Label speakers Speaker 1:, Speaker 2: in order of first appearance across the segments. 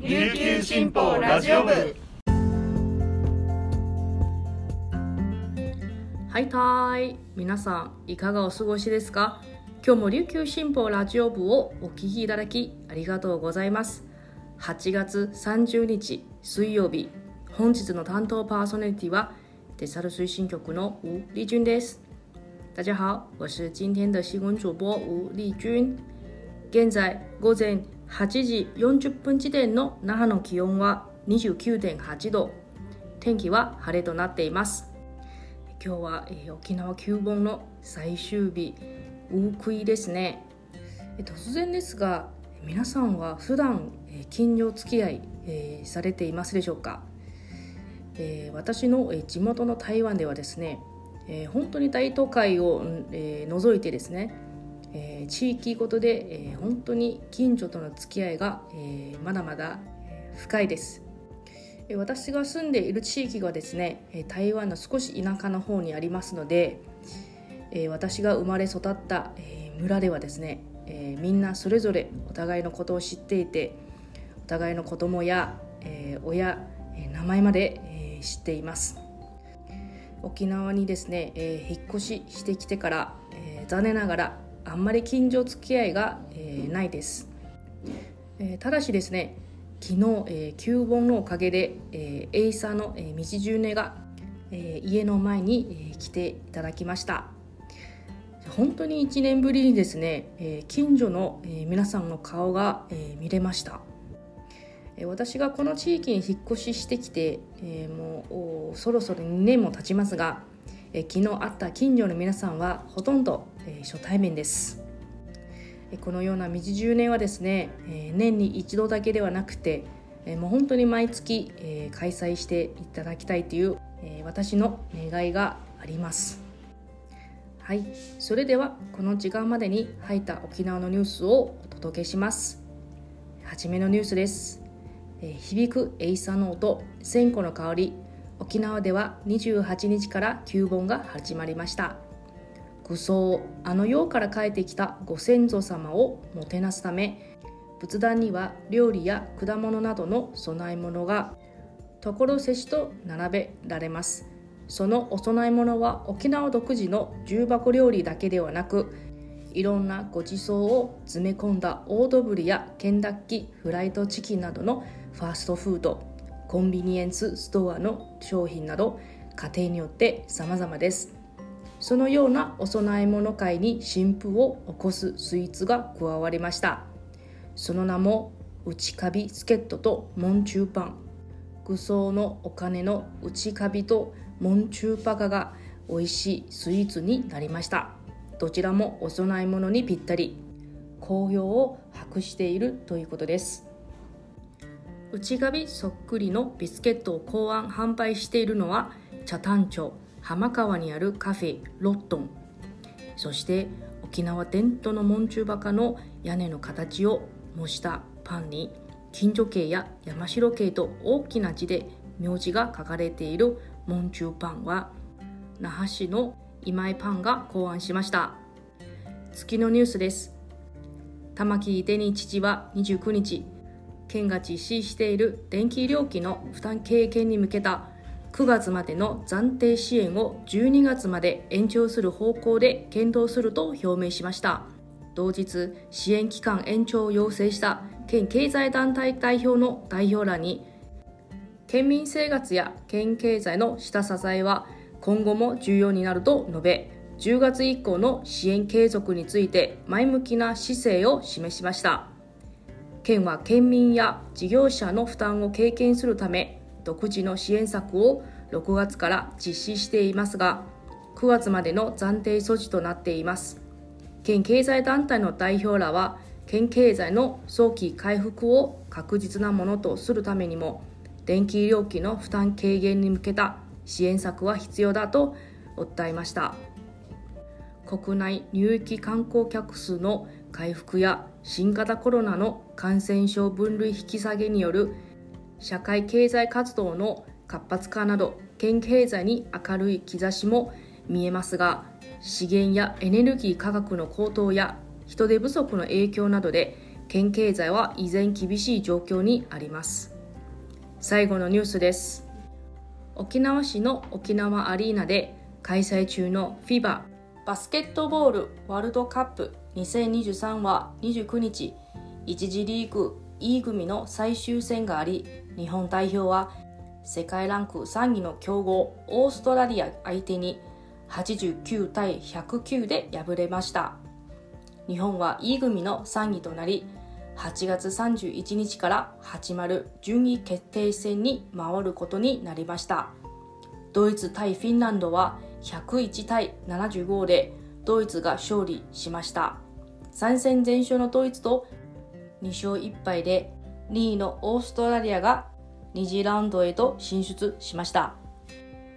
Speaker 1: 琉球新報ラジオ部。
Speaker 2: はいたーい。皆さんいかがお過ごしですか？今日も琉球新報ラジオ部をお聞きいただきありがとうございます。8月30日水曜日。本日の担当パーソナリティはデサル推進局の吴丽君です。大家好我是今天的新闻主播吴丽君。現在午前8時40分時点の那覇の気温は29.8度。天気は晴れとなっています。今日は、えー、沖縄旧盆の最終日ウークイですね突然ですが皆さんは普段、えー、近所付き合い、えー、されていますでしょうか、えー、私の、え地元の台湾ではですね、えー、本当に大都会を、えー、除いてですね、えー、地域ごとで、えー、本当に近所との付き合いが、えー、まだまだ深いです。私が住んでいる地域がですね台湾の少し田舎の方にありますので私が生まれ育った村ではですねみんなそれぞれお互いのことを知っていてお互いの子供や親名前まで知っています。沖縄にですね引っ越ししてきてから残念ながらあんまり近所付き合いがないです、ただしですね昨日、えー、旧盆のおかげで、えー、エイサーの、えー、道十音が、えー、家の前に、えー、来ていただきました。本当に1年ぶりにですね、えー、近所の、えー、皆さんの顔が、えー、見れました、私がこの地域に引っ越ししてきて、えー、もうそろそろ2年も経ちますが、えー、昨日会った近所の皆さんはほとんど、え、初対面です。このような道10年はですね年に一度だけではなくてもう本当に毎月開催していただきたいという私の願いがあります。はい。それではこの時間までに入った沖縄のニュースをお届けします。はじめのニュースです。響くエイサの音千個の香り。沖縄では28日から旧盆が始まりました。愚僧あの世から帰ってきたご先祖様をもてなすため仏壇には料理や果物などの供え物が所せしと並べられます。そのお供え物は沖縄独自の重箱料理だけではなくいろんなごちそうを詰め込んだオードブルやケンダッキフライドチキンなどのファーストフードコンビニエンスストアの商品など家庭によって様々です。そのようなお供え物会に新風を起こすスイーツが加わりました。その名も内カビスケットとモンチューパン。具装のお金の内カビとモンチューパカが美味しいスイーツになりました。どちらもお供え物にぴったり。好評を博しているということです。内カビそっくりのビスケットを考案販売しているのは茶炭町。浜川にあるカフェロットン。そして沖縄伝統のモンチュバカの屋根の形を模したパンに金女系や山城系と大きな字で名字が書かれているモンチュパンは那覇市の今井パンが考案しました。月のニュースです。玉木デニ父は29日県が実施している電気料金の負担軽減に向けた9月までの暫定支援を12月まで延長する方向で検討すると表明しました。同日支援期間延長を要請した県経済団体代表の代表らに県民生活や県経済の下支えは今後も重要になると述べ10月以降の支援継続について前向きな姿勢を示しました。県は県民や事業者の負担を軽減するため独自の支援策を6月から実施していますが9月までの暫定措置となっています。県経済団体の代表らは県経済の早期回復を確実なものとするためにも電気料金の負担軽減に向けた支援策は必要だと訴えました。国内入域観光客数の回復や新型コロナの感染症分類引き下げによる社会経済活動の活発化など県経済に明るい兆しも見えますが資源やエネルギー価格の高騰や人手不足の影響などで県経済は依然厳しい状況にあります。最後のニュースです。沖縄市の沖縄アリーナで開催中の FIBA バスケットボールワールドカップ2023は29日1次リーグ E 組の最終戦があり日本代表は世界ランク3位の強豪オーストラリア相手に89対109で敗れました。日本は E 組の3位となり8月31日から始まる順位決定戦に回ることになりました。ドイツ対フィンランドは101対75でドイツが勝利しました。3戦全勝のドイツと2勝1敗で2位のオーストラリアが2次ラウンドへと進出しました。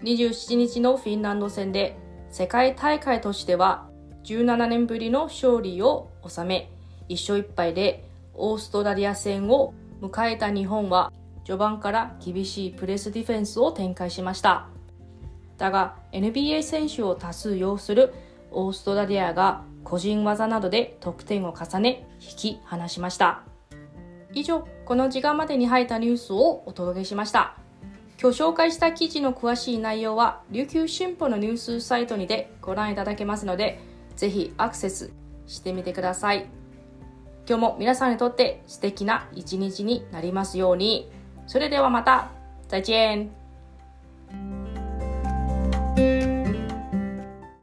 Speaker 2: 27日のフィンランド戦で世界大会としては17年ぶりの勝利を収め1勝1敗でオーストラリア戦を迎えた日本は序盤から厳しいプレスディフェンスを展開しました。だが NBA 選手を多数擁するオーストラリアが個人技などで得点を重ね引き離しました。以上この時間までに入ったニュースをお届けしました。今日紹介した記事の詳しい内容は琉球新報のニュースサイトにてご覧いただけますのでぜひアクセスしてみてください。今日も皆さんにとって素敵な一日になりますように。それではまた再见。